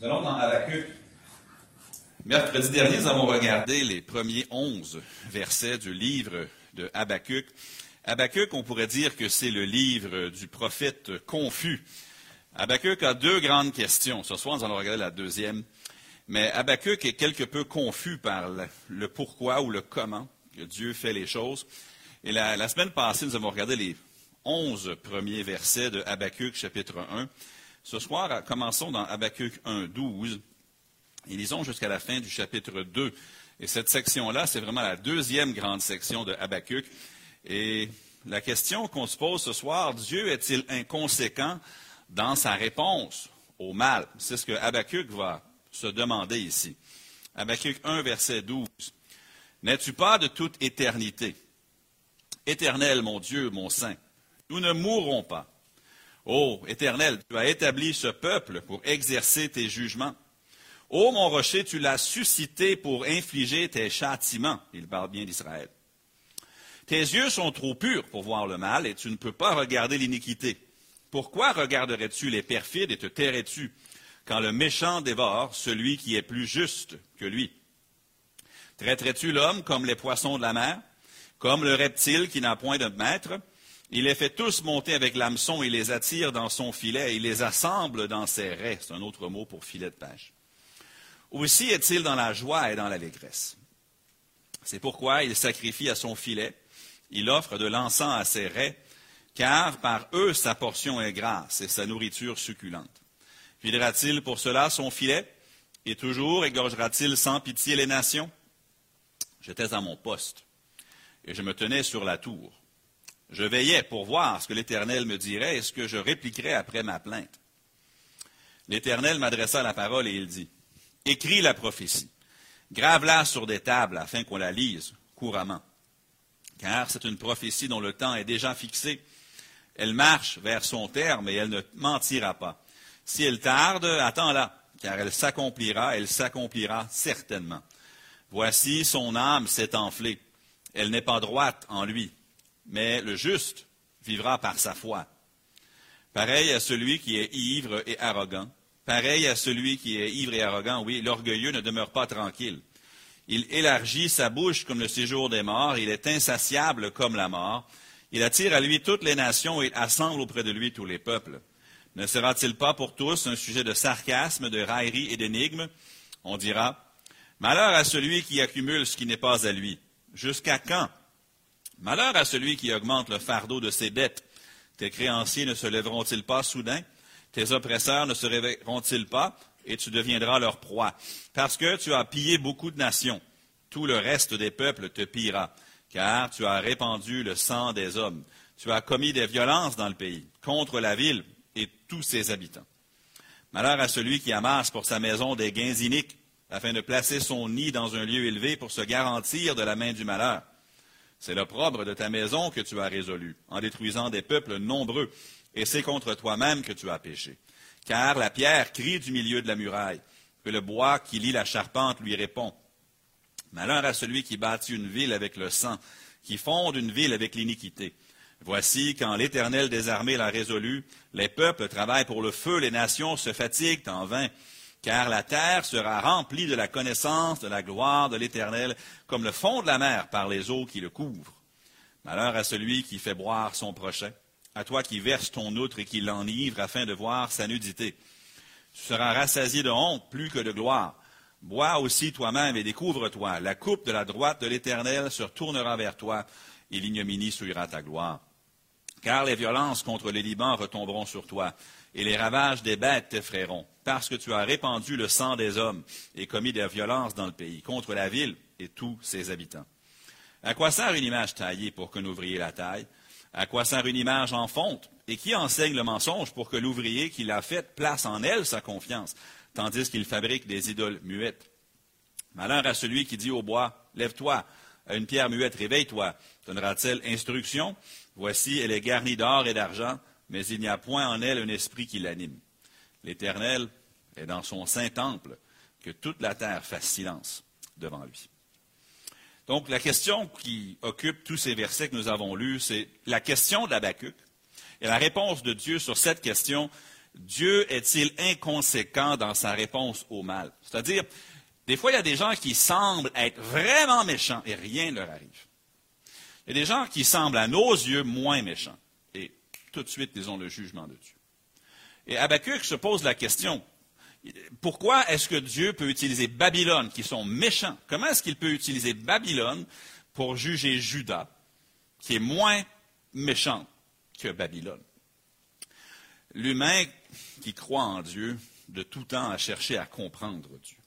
Nous allons dans Habakkuk. Mercredi dernier, nous avons regardé les premiers onze versets du livre de Habakkuk. Habakkuk, on pourrait dire que c'est le livre du prophète confus. Habakkuk a deux grandes questions. Ce soir, nous allons regarder la deuxième. Mais Habakkuk est quelque peu confus par le, pourquoi ou le comment que Dieu fait les choses. Et la, semaine passée, nous avons regardé les onze premiers versets de Habakkuk, chapitre 1. Ce soir, commençons dans Habakkuk 1, 12 et lisons jusqu'à la fin du chapitre 2. Et cette section-là, c'est vraiment la deuxième grande section de Habakkuk. Et la question qu'on se pose ce soir, Dieu est-il inconséquent dans sa réponse au mal? C'est ce que Habakkuk va se demander ici. Habakkuk 1, verset 12. N'es-tu pas de toute éternité? Éternel, mon Dieu, mon Saint, nous ne mourrons pas. Ô Éternel, tu as établi ce peuple pour exercer tes jugements. Ô mon rocher, tu l'as suscité pour infliger tes châtiments. Il parle bien d'Israël. Tes yeux sont trop purs pour voir le mal et tu ne peux pas regarder l'iniquité. Pourquoi regarderais-tu les perfides et te tairais-tu quand le méchant dévore celui qui est plus juste que lui? Traiterais-tu l'homme comme les poissons de la mer, comme le reptile qui n'a point de maître? Il les fait tous monter avec l'hameçon, il les attire dans son filet, il les assemble dans ses raies. C'est un autre mot pour filet de pêche. Aussi est-il dans la joie et dans l'allégresse. C'est pourquoi il sacrifie à son filet, il offre de l'encens à ses raies, car par eux sa portion est grasse et sa nourriture succulente. Videra-t-il pour cela son filet, et toujours égorgera-t-il sans pitié les nations? J'étais à mon poste, et je me tenais sur la tour. Je veillais pour voir ce que l'Éternel me dirait et ce que je répliquerais après ma plainte. L'Éternel m'adressa la parole et il dit, Écris la prophétie, grave-la sur des tables afin qu'on la lise couramment, car c'est une prophétie dont le temps est déjà fixé. Elle marche vers son terme et elle ne mentira pas. Si elle tarde, attends-la, car elle s'accomplira, elle s'accomplira certainement. Voici, son âme s'est enflée. Elle n'est pas droite en lui mais le juste vivra par sa foi. Pareil à celui qui est ivre et arrogant. Pareil à celui qui est ivre et arrogant, oui, l'orgueilleux ne demeure pas tranquille. Il élargit sa bouche comme le séjour des morts, il est insatiable comme la mort. Il attire à lui toutes les nations et assemble auprès de lui tous les peuples. Ne sera-t-il pas pour tous un sujet de sarcasme, de raillerie et d'énigme? On dira, Malheur à celui qui accumule ce qui n'est pas à lui. Jusqu'à quand Malheur à celui qui augmente le fardeau de ses dettes. Tes créanciers ne se lèveront-ils pas soudain? Tes oppresseurs ne se réveilleront-ils pas? Et tu deviendras leur proie. Parce que tu as pillé beaucoup de nations. Tout le reste des peuples te pillera. Car tu as répandu le sang des hommes. Tu as commis des violences dans le pays, contre la ville et tous ses habitants. Malheur à celui qui amasse pour sa maison des gains iniques, afin de placer son nid dans un lieu élevé pour se garantir de la main du malheur. C'est l'opprobre de ta maison que tu as résolu, en détruisant des peuples nombreux, et c'est contre toi-même que tu as péché. Car la pierre crie du milieu de la muraille, que le bois qui lie la charpente lui répond. Malheur à celui qui bâtit une ville avec le sang, qui fonde une ville avec l'iniquité. Voici, quand l'Éternel des armées l'a résolu, les peuples travaillent pour le feu, les nations se fatiguent en vain car la terre sera remplie de la connaissance de la gloire de l'Éternel, comme le fond de la mer par les eaux qui le couvrent. Malheur à celui qui fait boire son prochain, à toi qui verses ton outre et qui l'enivre afin de voir sa nudité. Tu seras rassasié de honte plus que de gloire. Bois aussi toi-même et découvre-toi. La coupe de la droite de l'Éternel se retournera vers toi, et l'ignominie souillera ta gloire. Car les violences contre les Liban retomberont sur toi, et les ravages des bêtes t'effrayeront parce que tu as répandu le sang des hommes et commis des violences dans le pays, contre la ville et tous ses habitants. À quoi sert une image taillée pour qu'un ouvrier la taille? À quoi sert une image en fonte? Et qui enseigne le mensonge pour que l'ouvrier qui l'a faite place en elle sa confiance, tandis qu'il fabrique des idoles muettes? Malheur à celui qui dit au bois, lève-toi, à une pierre muette, réveille-toi. Donnera-t-elle instruction? Voici, elle est garnie d'or et d'argent, mais il n'y a point en elle un esprit qui l'anime. L'Éternel est dans son saint temple, que toute la terre fasse silence devant lui. Donc, la question qui occupe tous ces versets que nous avons lus, c'est la question d'Abacuc. Et la réponse de Dieu sur cette question Dieu est-il inconséquent dans sa réponse au mal? C'est-à-dire, des fois, il y a des gens qui semblent être vraiment méchants et rien ne leur arrive. Il y a des gens qui semblent, à nos yeux, moins méchants. Et tout de suite, ils ont le jugement de Dieu. Et Habakkuk se pose la question, pourquoi est-ce que Dieu peut utiliser Babylone, qui sont méchants? Comment est-ce qu'il peut utiliser Babylone pour juger Judas, qui est moins méchant que Babylone? L'humain qui croit en Dieu, de tout temps, a cherché à comprendre Dieu.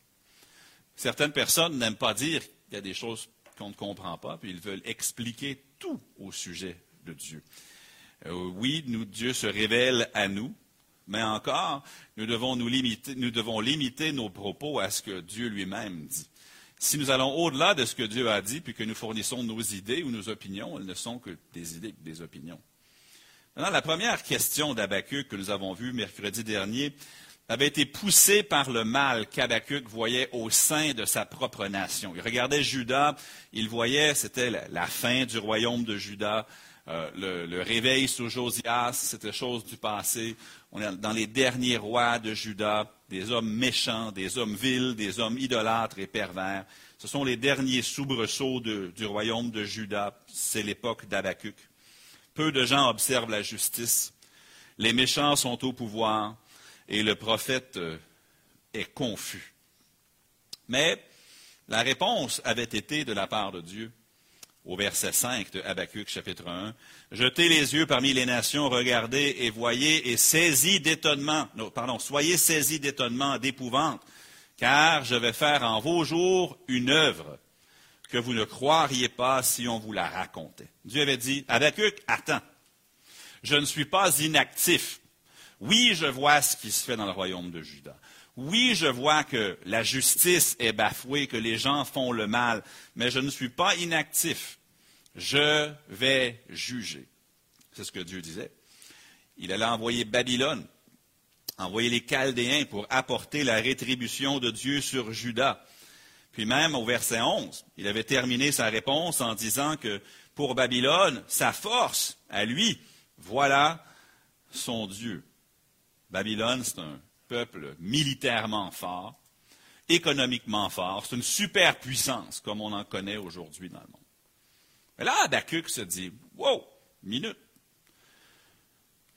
Certaines personnes n'aiment pas dire qu'il y a des choses qu'on ne comprend pas, puis ils veulent expliquer tout au sujet de Dieu. Euh, oui, nous, Dieu se révèle à nous, mais encore, nous devons, nous, limiter, nous devons limiter nos propos à ce que Dieu lui-même dit. Si nous allons au-delà de ce que Dieu a dit, puis que nous fournissons nos idées ou nos opinions, elles ne sont que des idées, des opinions. Maintenant, la première question d'Abacuc que nous avons vue mercredi dernier avait été poussée par le mal qu'Abacuc voyait au sein de sa propre nation. Il regardait Judas, il voyait, c'était la, fin du royaume de Judas, euh, le, réveil sous Josias, c'était chose du passé. On est dans les derniers rois de Judas, des hommes méchants, des hommes vils, des hommes idolâtres et pervers. Ce sont les derniers soubresauts du royaume de Judas. C'est l'époque d'Abacuc. Peu de gens observent la justice. Les méchants sont au pouvoir et le prophète euh, est confus. Mais la réponse avait été de la part de Dieu au verset 5 de Habakkuk chapitre 1. Jetez les yeux parmi les nations, regardez et voyez et saisis d'étonnement, pardon, soyez saisis d'étonnement, d'épouvante, car je vais faire en vos jours une œuvre que vous ne croiriez pas si on vous la racontait. Dieu avait dit, Habakkuk, attends, je ne suis pas inactif. Oui, je vois ce qui se fait dans le royaume de Juda. Oui, je vois que la justice est bafouée, que les gens font le mal, mais je ne suis pas inactif. Je vais juger. C'est ce que Dieu disait. Il allait envoyer Babylone, envoyer les Chaldéens pour apporter la rétribution de Dieu sur Juda. Puis même au verset 11, il avait terminé sa réponse en disant que pour Babylone, sa force à lui, voilà son Dieu. Babylone, c'est un peuple militairement fort, économiquement fort, c'est une superpuissance comme on en connaît aujourd'hui dans le monde. Mais là, Habakkuk se dit, wow, minute.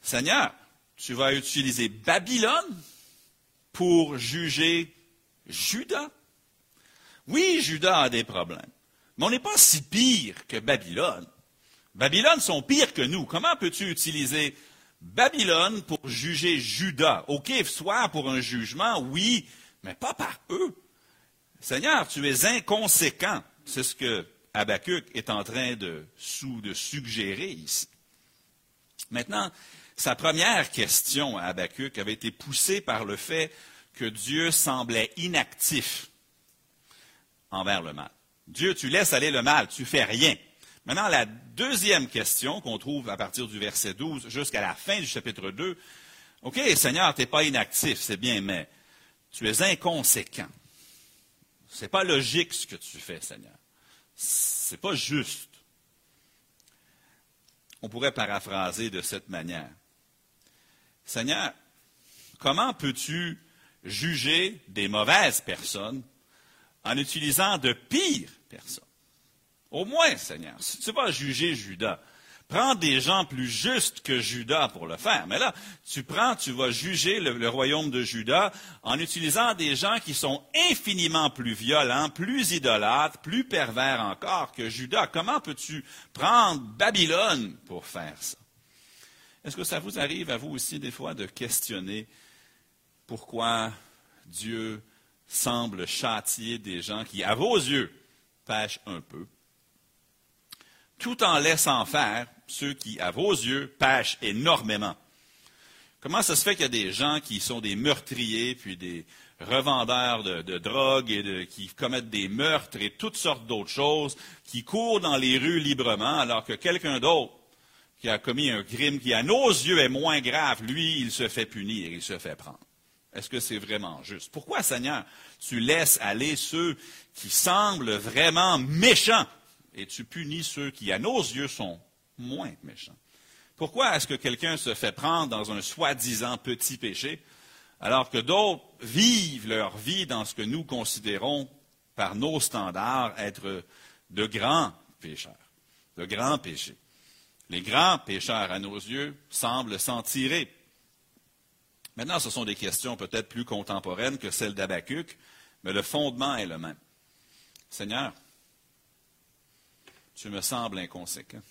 Seigneur, tu vas utiliser Babylone pour juger Judas? Oui, Judas a des problèmes, mais on n'est pas si pire que Babylone. Babylone sont pires que nous. Comment peux-tu utiliser Babylone pour juger Judas? OK, soit pour un jugement, oui, mais pas par eux. Seigneur, tu es inconséquent. C'est ce que Habakkuk est en train de, suggérer ici. Maintenant, sa première question à Habakkuk avait été poussée par le fait que Dieu semblait inactif envers le mal. Dieu, tu laisses aller le mal, tu fais rien. Maintenant, la deuxième question qu'on trouve à partir du verset 12 jusqu'à la fin du chapitre 2, OK, Seigneur, tu n'es pas inactif, c'est bien, mais tu es inconséquent. Ce n'est pas logique ce que tu fais, Seigneur. Ce n'est pas juste. On pourrait paraphraser de cette manière. Seigneur, comment peux-tu juger des mauvaises personnes en utilisant de pires personnes? Au moins, Seigneur, si tu vas juger Judas, prends des gens plus justes que Judas pour le faire. Mais là, tu prends, tu vas juger le, royaume de Judas en utilisant des gens qui sont infiniment plus violents, plus idolâtres, plus pervers encore que Judas. Comment peux-tu prendre Babylone pour faire ça? Est-ce que ça vous arrive à vous aussi des fois de questionner pourquoi Dieu semble châtier des gens qui, à vos yeux, pêchent un peu, tout en laissant faire ceux qui, à vos yeux, pêchent énormément. Comment ça se fait qu'il y a des gens qui sont des meurtriers, puis des revendeurs de, drogue et qui commettent des meurtres et toutes sortes d'autres choses, qui courent dans les rues librement, alors que quelqu'un d'autre qui a commis un crime qui, à nos yeux, est moins grave, lui, il se fait punir, il se fait prendre. Est-ce que c'est vraiment juste? Pourquoi, Seigneur, tu laisses aller ceux qui semblent vraiment méchants? Et tu punis ceux qui, à nos yeux, sont moins méchants? Pourquoi est-ce que quelqu'un se fait prendre dans un soi-disant petit péché, alors que d'autres vivent leur vie dans ce que nous considérons, par nos standards, être de grands pécheurs, de grands péchés? Les grands pécheurs, à nos yeux, semblent s'en tirer. Maintenant, ce sont des questions peut-être plus contemporaines que celles d'Abacuc, mais le fondement est le même. Seigneur, tu me sembles inconséquent.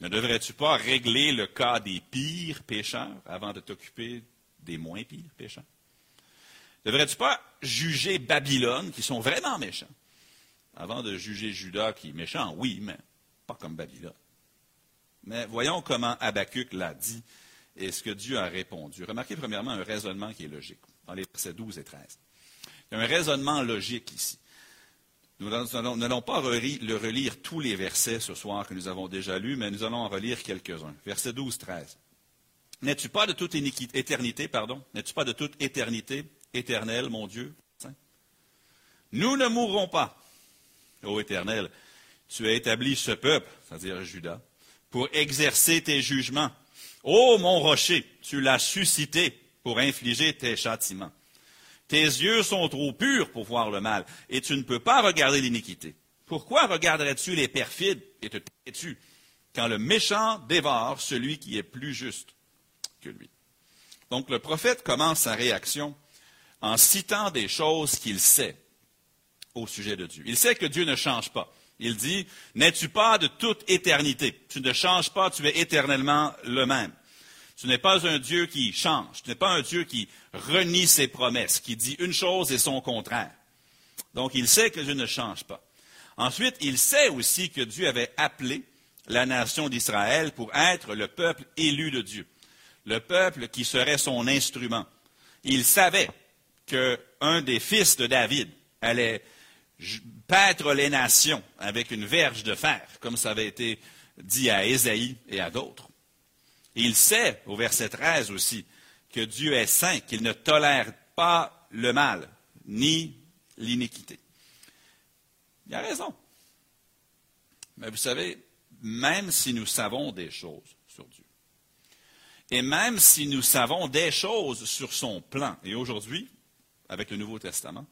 Ne devrais-tu pas régler le cas des pires pécheurs avant de t'occuper des moins pires pécheurs? Ne devrais-tu pas juger Babylone, qui sont vraiment méchants, avant de juger Judas, qui est méchant, oui, mais pas comme Babylone. Mais voyons comment Habacuc l'a dit et ce que Dieu a répondu. Remarquez premièrement un raisonnement qui est logique, dans les versets 12 et 13. Il y a un raisonnement logique ici. Nous n'allons pas le relire tous les versets ce soir que nous avons déjà lus, mais nous allons en relire quelques-uns. Versets 12, 13. N'es-tu pas de toute éternité, pardon, n'es-tu pas de toute éternité éternelle, mon Dieu? Nous ne mourrons pas, ô Éternel. Tu as établi ce peuple, c'est-à-dire Judas, pour exercer tes jugements. Ô mon rocher, tu l'as suscité pour infliger tes châtiments. Tes yeux sont trop purs pour voir le mal, et tu ne peux pas regarder l'iniquité. Pourquoi regarderais-tu les perfides et te tais-tu quand le méchant dévore celui qui est plus juste que lui? Donc le prophète commence sa réaction en citant des choses qu'il sait au sujet de Dieu. Il sait que Dieu ne change pas. Il dit, N'es-tu pas de toute éternité? Tu ne changes pas, tu es éternellement le même. Tu n'es pas un Dieu qui change. Tu n'es pas un Dieu qui renie ses promesses, qui dit une chose et son contraire. Donc, il sait que Dieu ne change pas. Ensuite, il sait aussi que Dieu avait appelé la nation d'Israël pour être le peuple élu de Dieu, le peuple qui serait son instrument. Il savait qu'un des fils de David allait paître les nations avec une verge de fer, comme ça avait été dit à Ésaïe et à d'autres. Il sait, au verset 13 aussi, que Dieu est saint, qu'il ne tolère pas le mal, ni l'iniquité. Il a raison. Mais vous savez, même si nous savons des choses sur Dieu, et même si nous savons des choses sur son plan, et aujourd'hui, avec le Nouveau Testament,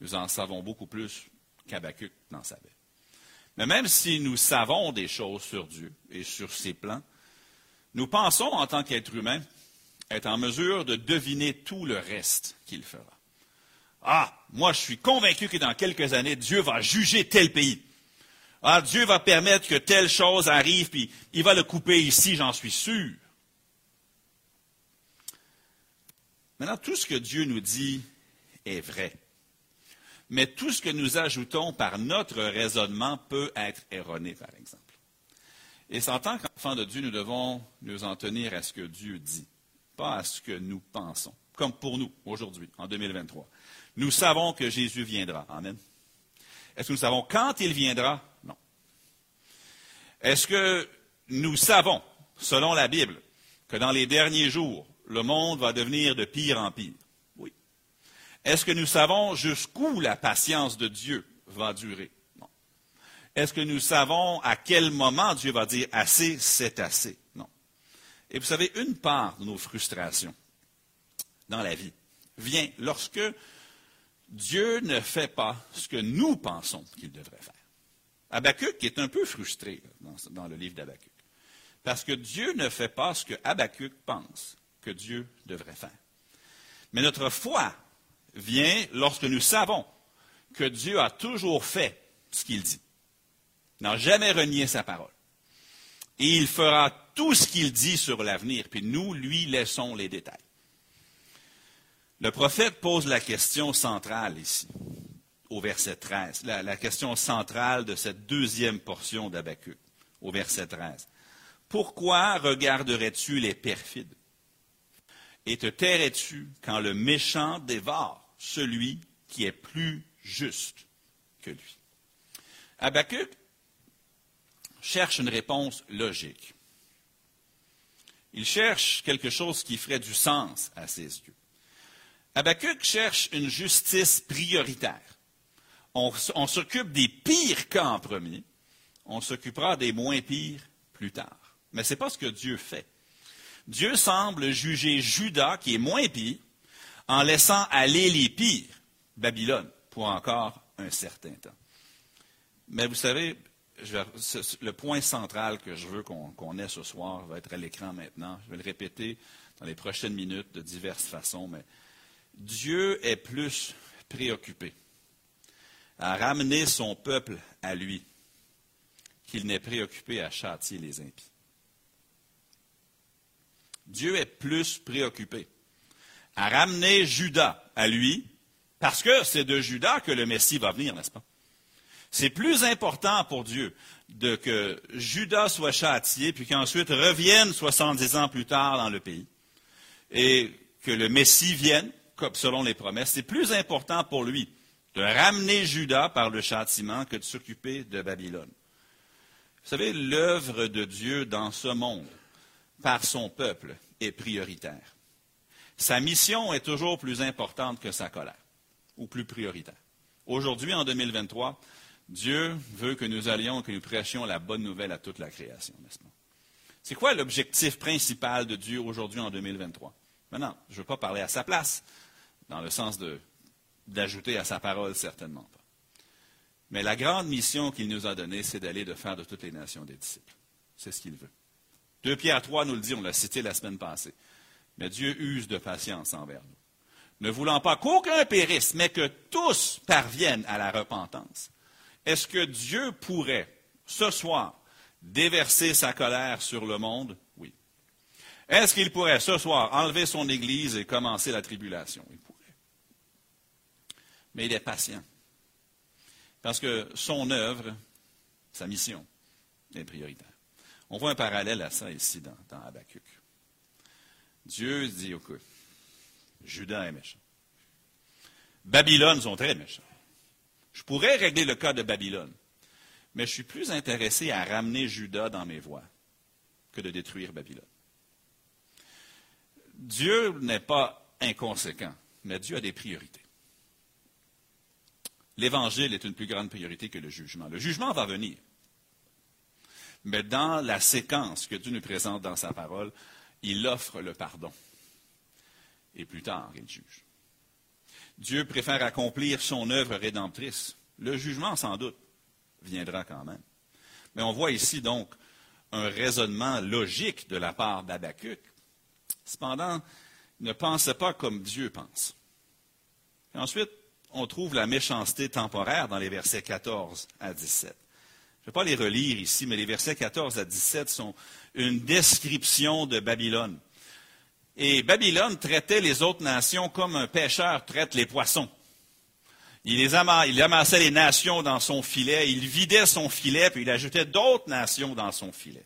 nous en savons beaucoup plus qu'Habacuc n'en savait. Mais même si nous savons des choses sur Dieu et sur ses plans, nous pensons en tant qu'être humain être en mesure de deviner tout le reste qu'il fera. Ah, moi je suis convaincu que dans quelques années, Dieu va juger tel pays. Ah, Dieu va permettre que telle chose arrive, puis il va le couper ici, j'en suis sûr. Maintenant, tout ce que Dieu nous dit est vrai. Mais tout ce que nous ajoutons par notre raisonnement peut être erroné, par exemple. Et c'est en tant qu'enfants de Dieu, nous devons nous en tenir à ce que Dieu dit, pas à ce que nous pensons. Comme pour nous, aujourd'hui, en 2023. Nous savons que Jésus viendra. Amen. Est-ce que nous savons quand il viendra? Non. Est-ce que nous savons, selon la Bible, que dans les derniers jours, le monde va devenir de pire en pire? Est-ce que nous savons jusqu'où la patience de Dieu va durer? Est-ce que nous savons à quel moment Dieu va dire assez, c'est assez? Non. Et vous savez, une part de nos frustrations dans la vie vient lorsque Dieu ne fait pas ce que nous pensons qu'il devrait faire. Habakkuk est un peu frustré dans, le livre d'Habakkuk. Parce que Dieu ne fait pas ce que Habakkuk pense que Dieu devrait faire. Mais notre foi vient lorsque nous savons que Dieu a toujours fait ce qu'il dit, n'a jamais renié sa parole. Et il fera tout ce qu'il dit sur l'avenir, puis nous lui laissons les détails. Le prophète pose la question centrale ici, au verset 13, la, question centrale de cette deuxième portion d'Abacuc, au verset 13. Pourquoi regarderais-tu les perfides? Et te tairais-tu quand le méchant dévore celui qui est plus juste que lui? Cherche une réponse logique. Il cherche quelque chose qui ferait du sens à ses yeux. Habakkuk cherche une justice prioritaire. On, on s'occupe des pires cas en premier, on s'occupera des moins pires plus tard. Mais ce n'est pas ce que Dieu fait. Dieu semble juger Judas, qui est moins pire, en laissant aller les pires, Babylone, pour encore un certain temps. Mais vous savez, le point central que je veux qu'on ait ce soir va être à l'écran maintenant. Je vais le répéter dans les prochaines minutes de diverses façons, mais Dieu est plus préoccupé à ramener son peuple à lui qu'il n'est préoccupé à châtier les impies. Dieu est plus préoccupé à ramener Judas à lui, parce que c'est de Judas que le Messie va venir, n'est-ce pas? C'est plus important pour Dieu de que Judas soit châtié, puis qu'ensuite revienne 70 ans plus tard dans le pays, et que le Messie vienne, selon les promesses. C'est plus important pour lui de ramener Judas par le châtiment que de s'occuper de Babylone. Vous savez, l'œuvre de Dieu dans ce monde, par son peuple, est prioritaire. Sa mission est toujours plus importante que sa colère, ou plus prioritaire. Aujourd'hui, en 2023, Dieu veut que nous allions, que nous prêchions la bonne nouvelle à toute la création, n'est-ce pas? C'est quoi l'objectif principal de Dieu aujourd'hui en 2023? Maintenant, je ne veux pas parler à sa place, dans le sens d'ajouter à sa parole, certainement pas. Mais la grande mission qu'il nous a donnée, c'est d'aller de faire de toutes les nations des disciples. C'est ce qu'il veut. Deux Pierre 3 nous le dit, on l'a cité la semaine passée. Mais Dieu use de patience envers nous. Ne voulant pas qu'aucun périsse, mais que tous parviennent à la repentance. Est-ce que Dieu pourrait, ce soir, déverser sa colère sur le monde? Oui. Est-ce qu'il pourrait, ce soir, enlever son Église et commencer la tribulation? Il pourrait. Mais il est patient. Parce que son œuvre, sa mission, est prioritaire. On voit un parallèle à ça ici dans, dans Habakkuk. Dieu dit, écoute, Judas est méchant. Babylone sont très méchants. Je pourrais régler le cas de Babylone, mais je suis plus intéressé à ramener Judas dans mes voies que de détruire Babylone. Dieu n'est pas inconséquent, mais Dieu a des priorités. L'Évangile est une plus grande priorité que le jugement. Le jugement va venir. Mais dans la séquence que Dieu nous présente dans sa parole, il offre le pardon. Et plus tard, il juge. Dieu préfère accomplir son œuvre rédemptrice. Le jugement, sans doute, viendra quand même. Mais on voit ici donc un raisonnement logique de la part d'Abacuc. Cependant, ne pensez pas comme Dieu pense. ensuite, on trouve la méchanceté temporaire dans les versets 14 à 17. Je ne vais pas les relire ici, mais les versets 14 à 17 sont une description de Babylone. Et Babylone traitait les autres nations comme un pêcheur traite les poissons. Il, amassait les nations dans son filet, il vidait son filet, puis il ajoutait d'autres nations dans son filet.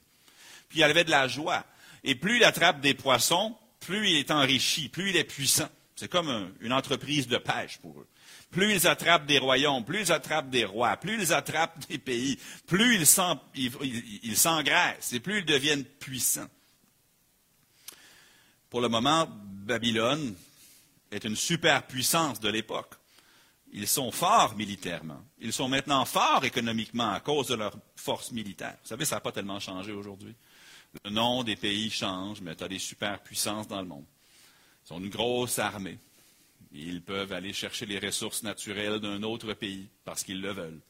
Puis il avait de la joie. Et plus il attrape des poissons, plus il est enrichi, plus il est puissant. C'est comme une entreprise de pêche pour eux. Plus ils attrapent des royaumes, plus ils attrapent des rois, plus ils attrapent des pays, plus ils s'engraissent et plus ils deviennent puissants. Pour le moment, Babylone est une superpuissance de l'époque. Ils sont forts militairement. Ils sont maintenant forts économiquement à cause de leur force militaire. Vous savez, ça n'a pas tellement changé aujourd'hui. Le nom des pays change, mais tu as des superpuissances dans le monde. Ils ont une grosse armée. Ils peuvent aller chercher les ressources naturelles d'un autre pays parce qu'ils le veulent.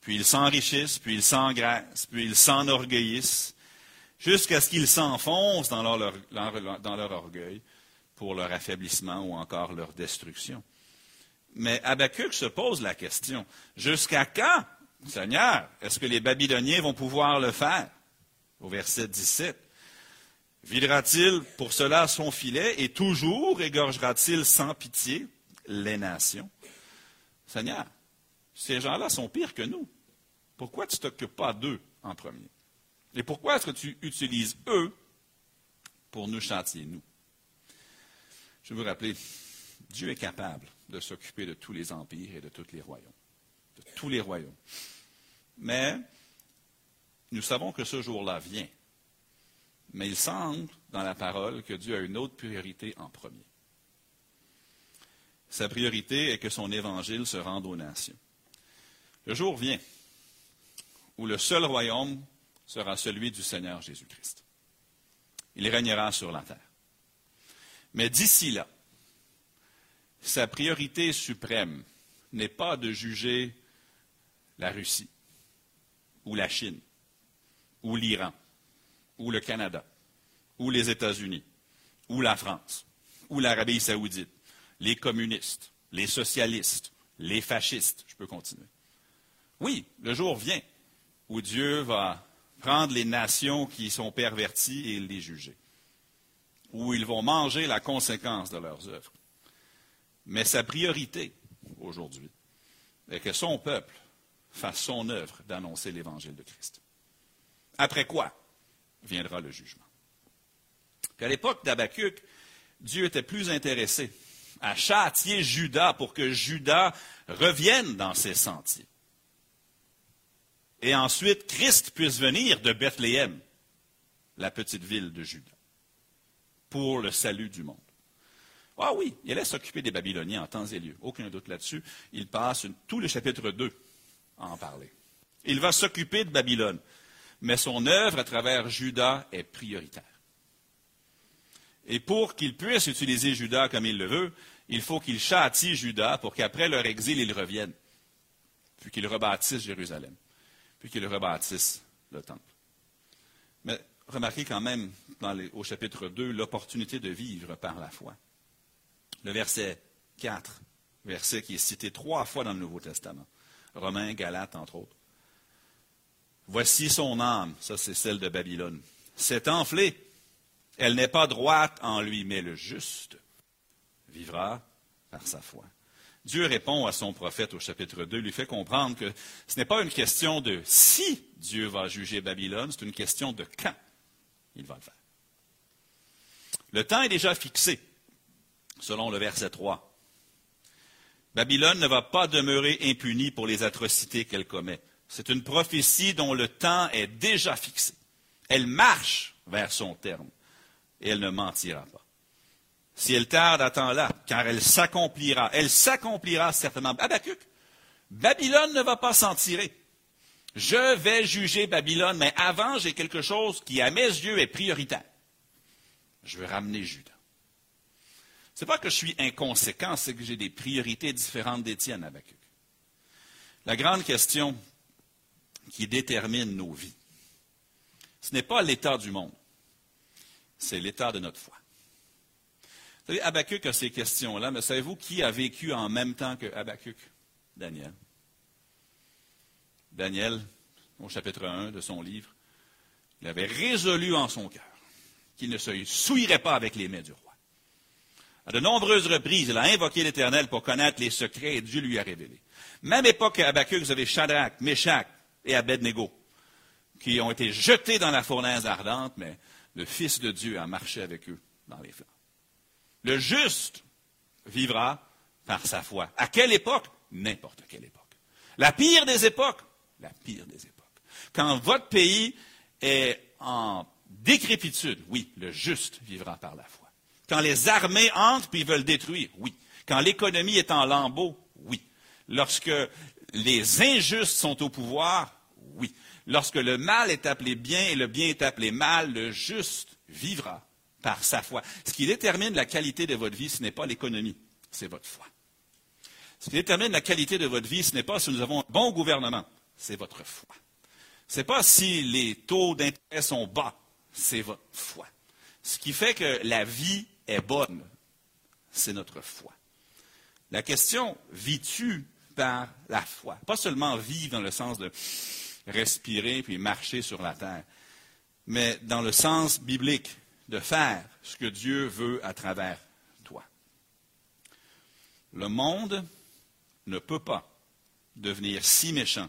Puis ils s'enrichissent, puis ils s'engraissent, puis ils s'enorgueillissent, jusqu'à ce qu'ils s'enfoncent dans leur, orgueil pour leur affaiblissement ou encore leur destruction. Mais Habakkuk se pose la question, jusqu'à quand, Seigneur, est-ce que les Babyloniens vont pouvoir le faire? Au verset 17. Videra-t-il pour cela son filet et toujours égorgera-t-il sans pitié les nations? Seigneur, ces gens-là sont pires que nous. Pourquoi tu ne t'occupes pas d'eux en premier? Et pourquoi est-ce que tu utilises eux pour nous châtier, nous? Je veux vous rappeler, Dieu est capable de s'occuper de tous les empires et de tous les royaumes. De tous les royaumes. Mais nous savons que ce jour-là vient. Mais il semble dans la parole que Dieu a une autre priorité en premier. Sa priorité est que son évangile se rende aux nations. Le jour vient où le seul royaume sera celui du Seigneur Jésus-Christ. Il régnera sur la terre. Mais d'ici là, sa priorité suprême n'est pas de juger la Russie, ou la Chine, ou l'Iran, ou le Canada, ou les États-Unis, ou la France, ou l'Arabie saoudite, les communistes, les socialistes, les fascistes, je peux continuer. Oui, le jour vient où Dieu va prendre les nations qui sont perverties et les juger, où ils vont manger la conséquence de leurs œuvres. Mais sa priorité aujourd'hui est que son peuple fasse son œuvre d'annoncer l'évangile de Christ. Après quoi viendra le jugement. à l'époque d'Abacuc, Dieu était plus intéressé à châtier Judas pour que Judas revienne dans ses sentiers. Et ensuite, Christ puisse venir de Bethléem, la petite ville de Juda, pour le salut du monde. Ah oui, il allait s'occuper des Babyloniens en temps et lieu, aucun doute là-dessus. Il passe tout le chapitre 2 à en parler. Il va s'occuper de Babylone, mais son œuvre à travers Juda est prioritaire. Et pour qu'il puisse utiliser Judas comme il le veut, il faut qu'il châtie Judas pour qu'après leur exil, ils reviennent, puis qu'ils rebâtissent Jérusalem, puis qu'ils rebâtissent le temple. Mais remarquez quand même au chapitre 2 l'opportunité de vivre par la foi. Le verset 4, verset qui est cité trois fois dans le Nouveau Testament, Romains, Galates, entre autres. Voici son âme, ça c'est celle de Babylone, s'est enflée elle n'est pas droite en lui, mais le juste vivra par sa foi. Dieu répond à son prophète au chapitre 2, lui fait comprendre que ce n'est pas une question de si Dieu va juger Babylone, c'est une question de quand il va le faire. Le temps est déjà fixé, selon le verset 3. Babylone ne va pas demeurer impunie pour les atrocités qu'elle commet. C'est une prophétie dont le temps est déjà fixé. Elle marche vers son terme et elle ne mentira pas. Si elle tarde, attends-la, car elle s'accomplira. Elle s'accomplira certainement. Habakkuk, Babylone ne va pas s'en tirer. Je vais juger Babylone, mais avant, j'ai quelque chose qui, à mes yeux, est prioritaire. Je veux ramener Judas. Ce n'est pas que je suis inconséquent, c'est que j'ai des priorités différentes d'Étienne Habakkuk. La grande question qui détermine nos vies, ce n'est pas l'état du monde c'est l'état de notre foi. Savez, Habakkuk a ces questions-là, mais savez-vous qui a vécu en même temps que Habakkuk? Daniel. Daniel, au chapitre 1 de son livre, il avait résolu en son cœur qu'il ne se souillerait pas avec les mains du roi. À de nombreuses reprises, il a invoqué l'Éternel pour connaître les secrets et Dieu lui a révélé. Même époque Habakkuk, vous avez Shadrach, Meshach et Abednego qui ont été jetés dans la fournaise ardente, mais le Fils de Dieu a marché avec eux dans les flammes. Le juste vivra par sa foi. À quelle époque? N'importe quelle époque. La pire des époques? La pire des époques. Quand votre pays est en décrépitude, oui, le juste vivra par la foi. Quand les armées entrent et veulent détruire, oui. Quand l'économie est en lambeaux, oui. Lorsque les injustes sont au pouvoir, oui. Lorsque le mal est appelé bien et le bien est appelé mal, le juste vivra par sa foi. Ce qui détermine la qualité de votre vie, ce n'est pas l'économie, c'est votre foi. Ce qui détermine la qualité de votre vie, ce n'est pas si nous avons un bon gouvernement, c'est votre foi. Ce n'est pas si les taux d'intérêt sont bas, c'est votre foi. Ce qui fait que la vie est bonne, c'est notre foi. La question, vis-tu par la foi? Pas seulement vivre dans le sens de respirer puis marcher sur la terre, mais dans le sens biblique de faire ce que Dieu veut à travers toi. Le monde ne peut pas devenir si méchant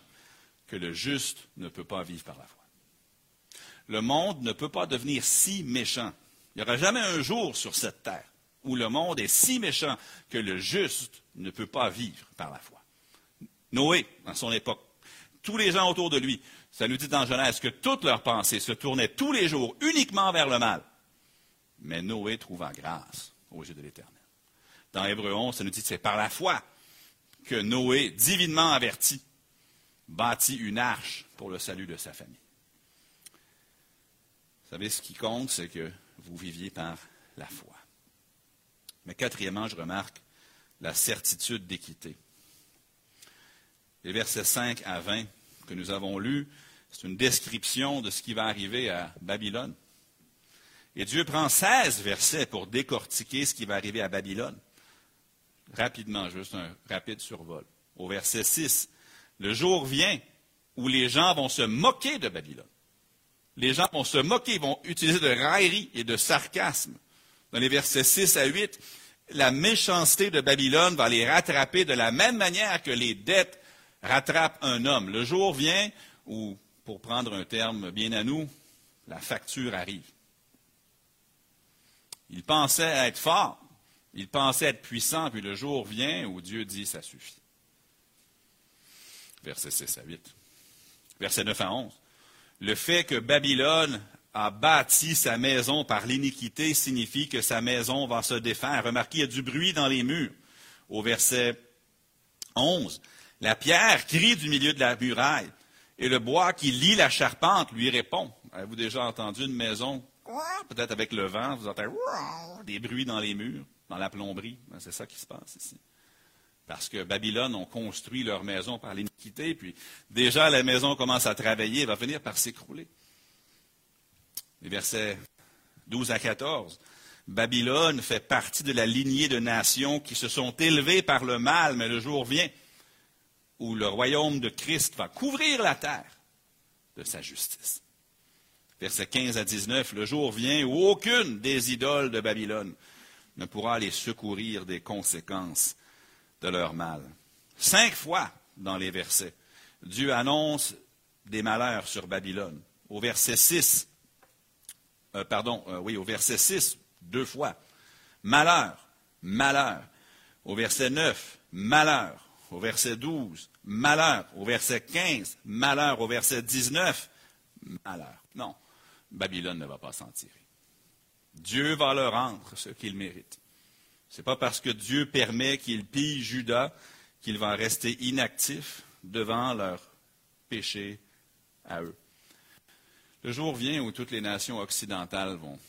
que le juste ne peut pas vivre par la foi. Le monde ne peut pas devenir si méchant. Il n'y aura jamais un jour sur cette terre où le monde est si méchant que le juste ne peut pas vivre par la foi. Noé, dans son époque, tous les gens autour de lui. Ça nous dit dans Genèse que toutes leurs pensées se tournaient tous les jours uniquement vers le mal. Mais Noé trouva grâce aux yeux de l'Éternel. Dans Hébreu 11, ça nous dit que c'est par la foi que Noé, divinement averti, bâtit une arche pour le salut de sa famille. Vous savez, ce qui compte, c'est que vous viviez par la foi. Mais quatrièmement, je remarque la certitude d'équité. Les versets 5 à 20 que nous avons lus, c'est une description de ce qui va arriver à Babylone. Et Dieu prend 16 versets pour décortiquer ce qui va arriver à Babylone. Rapidement, juste un rapide survol. Au verset 6, le jour vient où les gens vont se moquer de Babylone. Les gens vont se moquer, vont utiliser de raillerie et de sarcasme. Dans les versets 6 à 8, la méchanceté de Babylone va les rattraper de la même manière que les dettes rattrapent un homme. Le jour vient où, pour prendre un terme bien à nous, la facture arrive. Il pensait être fort, il pensait être puissant, puis le jour vient où Dieu dit ça suffit. Verset 6 à 8. Verset 9 à 11. Le fait que Babylone a bâti sa maison par l'iniquité signifie que sa maison va se défaire. Remarquez, il y a du bruit dans les murs. Au verset 11, la pierre crie du milieu de la muraille et le bois qui lie la charpente lui répond. Avez-vous déjà entendu une maison, peut-être avec le vent, vous entendez des bruits dans les murs, dans la plomberie? Ben, c'est ça qui se passe ici. Parce que Babylone ont construit leur maison par l'iniquité, puis déjà la maison commence à travailler, elle va finir par s'écrouler les versets 12 à 14. Babylone fait partie de la lignée de nations qui se sont élevées par le mal, mais le jour vient où le royaume de Christ va couvrir la terre de sa justice. Versets 15 à 19, le jour vient où aucune des idoles de Babylone ne pourra les secourir des conséquences de leur mal. Cinq fois dans les versets, Dieu annonce des malheurs sur Babylone. Au verset 6, euh, pardon, euh, oui, au verset 6, deux fois. Malheur, malheur. Au verset 9, malheur. Au verset 12, malheur. Au verset 15, malheur. Au verset 19, malheur. Non, Babylone ne va pas s'en tirer. Dieu va leur rendre ce qu'ils méritent. Ce n'est pas parce que Dieu permet qu'ils pillent Judas qu'ils vont rester inactifs devant leur péché à eux. Le jour vient où toutes les nations occidentales vont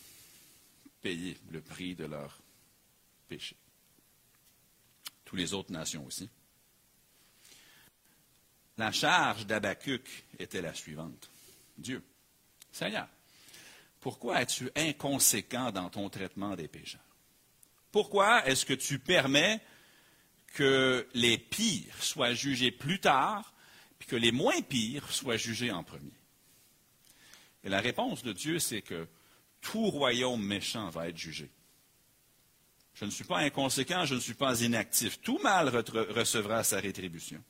payer le prix de leur péché. Toutes les autres nations aussi. La charge d'Abacuc était la suivante. Dieu, Seigneur, pourquoi es-tu inconséquent dans ton traitement des pécheurs? Pourquoi est-ce que tu permets que les pires soient jugés plus tard, puis que les moins pires soient jugés en premier? Et la réponse de Dieu, c'est que tout royaume méchant va être jugé. Je ne suis pas inconséquent, je ne suis pas inactif. Tout mal recevra sa rétribution.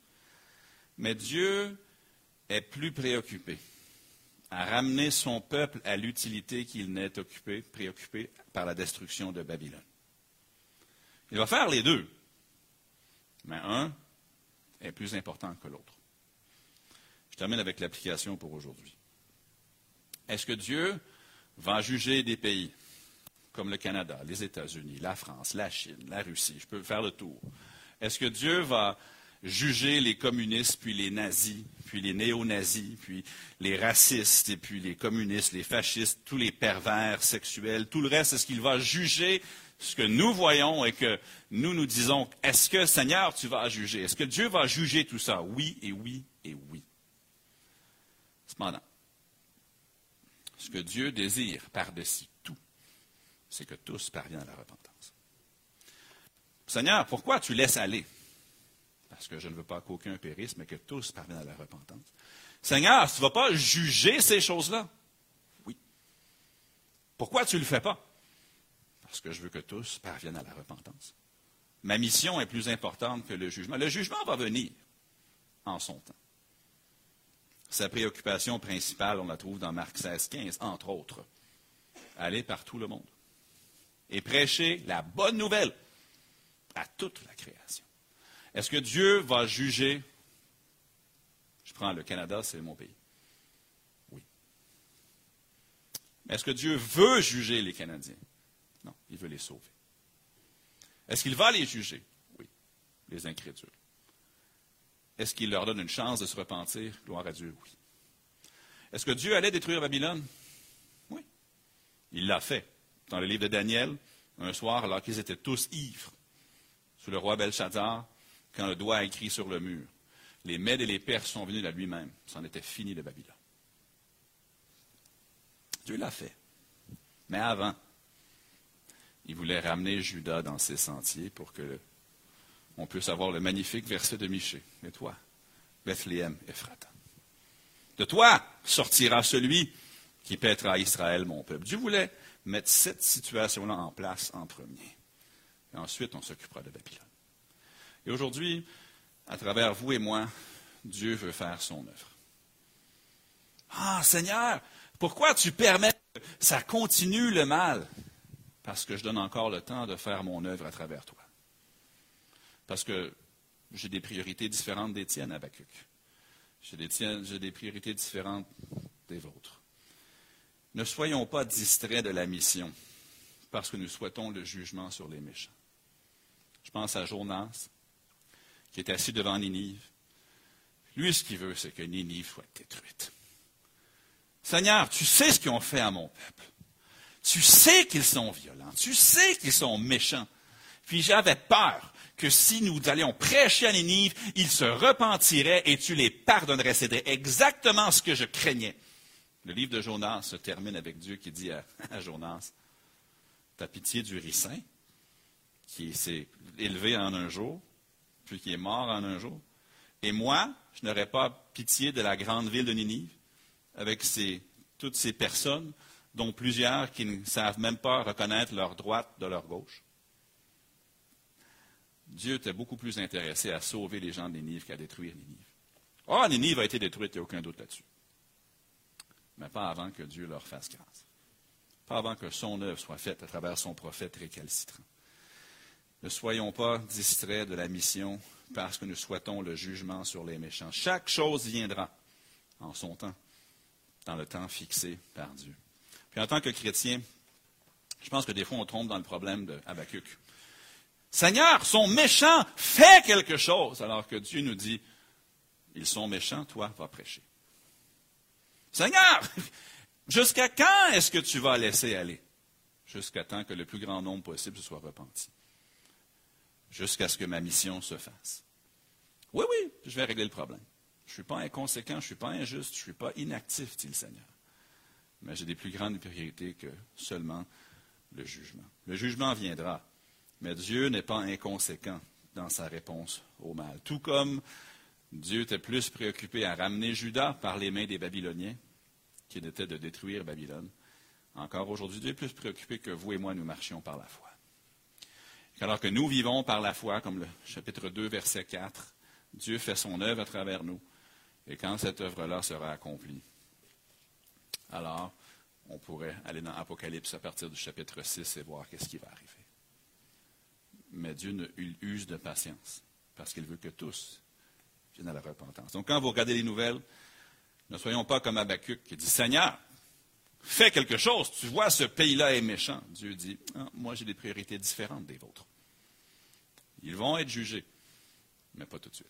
Mais Dieu est plus préoccupé à ramener son peuple à l'utilité qu'il n'est occupé, préoccupé par la destruction de Babylone. Il va faire les deux, mais un est plus important que l'autre. Je termine avec l'application pour aujourd'hui. Est-ce que Dieu va juger des pays comme le Canada, les États-Unis, la France, la Chine, la Russie? Je peux faire le tour. Est-ce que Dieu va juger les communistes, puis les nazis, puis les néo-nazis, puis les racistes, puis les communistes, les fascistes, tous les pervers sexuels, tout le reste, est-ce qu'il va juger ce que nous voyons et que nous nous disons, est-ce que Seigneur, tu vas juger? Est-ce que Dieu va juger tout ça? Oui et oui et oui. Cependant, ce que Dieu désire par-dessus tout, c'est que tous parviennent à la repentance. Seigneur, pourquoi tu laisses aller? Parce que je ne veux pas qu'aucun périsse, mais que tous parviennent à la repentance. Seigneur, tu ne vas pas juger ces choses-là? Oui. Pourquoi tu ne le fais pas? Parce que je veux que tous parviennent à la repentance. Ma mission est plus importante que le jugement. Le jugement va venir en son temps. Sa préoccupation principale, on la trouve dans Marc 16, 15, entre autres. Aller par tout le monde et prêcher la bonne nouvelle à toute la création. Est-ce que Dieu va juger? Je prends le Canada, c'est mon pays. Oui. Est-ce que Dieu veut juger les Canadiens? Non, il veut les sauver. Est-ce qu'il va les juger? Oui, les incrédules. Est-ce qu'il leur donne une chance de se repentir? Gloire à Dieu, oui. Est-ce que Dieu allait détruire Babylone? Oui. Il l'a fait. dans le livre de Daniel, un soir, alors qu'ils étaient tous ivres, sous le roi Belshazzar, quand le doigt a écrit sur le mur. Les Mèdes et les Perses sont venus à lui-même. C'en était fini de Babylone. Dieu l'a fait. Mais avant, il voulait ramener Judas dans ses sentiers pour que on puisse avoir le magnifique verset de Michée. Et toi, Bethléem, Ephrata. De toi sortira celui qui pètera Israël, mon peuple. Dieu voulait mettre cette situation-là en place en premier. Et ensuite, on s'occupera de Babylone. Et aujourd'hui, à travers vous et moi, Dieu veut faire son œuvre. Ah, Seigneur, pourquoi tu permets que ça continue le mal? Parce que je donne encore le temps de faire mon œuvre à travers toi. Parce que j'ai des priorités différentes des tiennes, Habakkuk. J'ai des, j'ai des priorités différentes des vôtres. Ne soyons pas distraits de la mission parce que nous souhaitons le jugement sur les méchants. Je pense à Jonas, qui est assis devant Ninive. Lui, ce qu'il veut, c'est que Ninive soit détruite. Seigneur, tu sais ce qu'ils ont fait à mon peuple. Tu sais qu'ils sont violents. Tu sais qu'ils sont méchants. Puis j'avais peur que si nous allions prêcher à Ninive, ils se repentiraient et tu les pardonnerais. C'était exactement ce que je craignais. Le livre de Jonas se termine avec Dieu qui dit à, Jonas, T'as pitié du ricin qui s'est élevé en un jour, puis qui est mort en un jour. Et moi, je n'aurais pas pitié de la grande ville de Ninive, avec toutes ces personnes, dont plusieurs qui ne savent même pas reconnaître leur droite de leur gauche. Dieu était beaucoup plus intéressé à sauver les gens de Ninive qu'à détruire Ninive. Oh, Ninive a été détruite, il n'y a aucun doute là-dessus. Mais pas avant que Dieu leur fasse grâce. Pas avant que son œuvre soit faite à travers son prophète récalcitrant. Ne soyons pas distraits de la mission parce que nous souhaitons le jugement sur les méchants. Chaque chose viendra en son temps, dans le temps fixé par Dieu. Puis en tant que chrétien, je pense que des fois on tombe dans le problème de. Seigneur, sont méchants, fais quelque chose. Alors que Dieu nous dit, ils sont méchants, toi, va prêcher. Seigneur, jusqu'à quand est-ce que tu vas laisser aller? Jusqu'à temps que le plus grand nombre possible se soit repenti. Jusqu'à ce que ma mission se fasse. Oui, oui, je vais régler le problème. Je ne suis pas inconséquent, je ne suis pas injuste, je ne suis pas inactif, dit le Seigneur. Mais j'ai des plus grandes priorités que seulement le jugement. Le jugement viendra, mais Dieu n'est pas inconséquent dans sa réponse au mal. Tout comme Dieu était plus préoccupé à ramener Judas par les mains des Babyloniens qu'il n'était de détruire Babylone. Encore aujourd'hui, Dieu est plus préoccupé que vous et moi nous marchions par la foi. Alors que nous vivons par la foi, comme le chapitre 2, verset 4, Dieu fait son œuvre à travers nous. Et quand cette œuvre-là sera accomplie, alors on pourrait aller dans Apocalypse à partir du chapitre 6 et voir qu'est-ce qui va arriver mais Dieu ne use de patience, parce qu'il veut que tous viennent à la repentance. Donc, quand vous regardez les nouvelles, ne soyons pas comme Habakkuk qui dit Seigneur, fais quelque chose, tu vois, ce pays-là est méchant. Dieu dit ah, Moi, j'ai des priorités différentes des vôtres. Ils vont être jugés, mais pas tout de suite.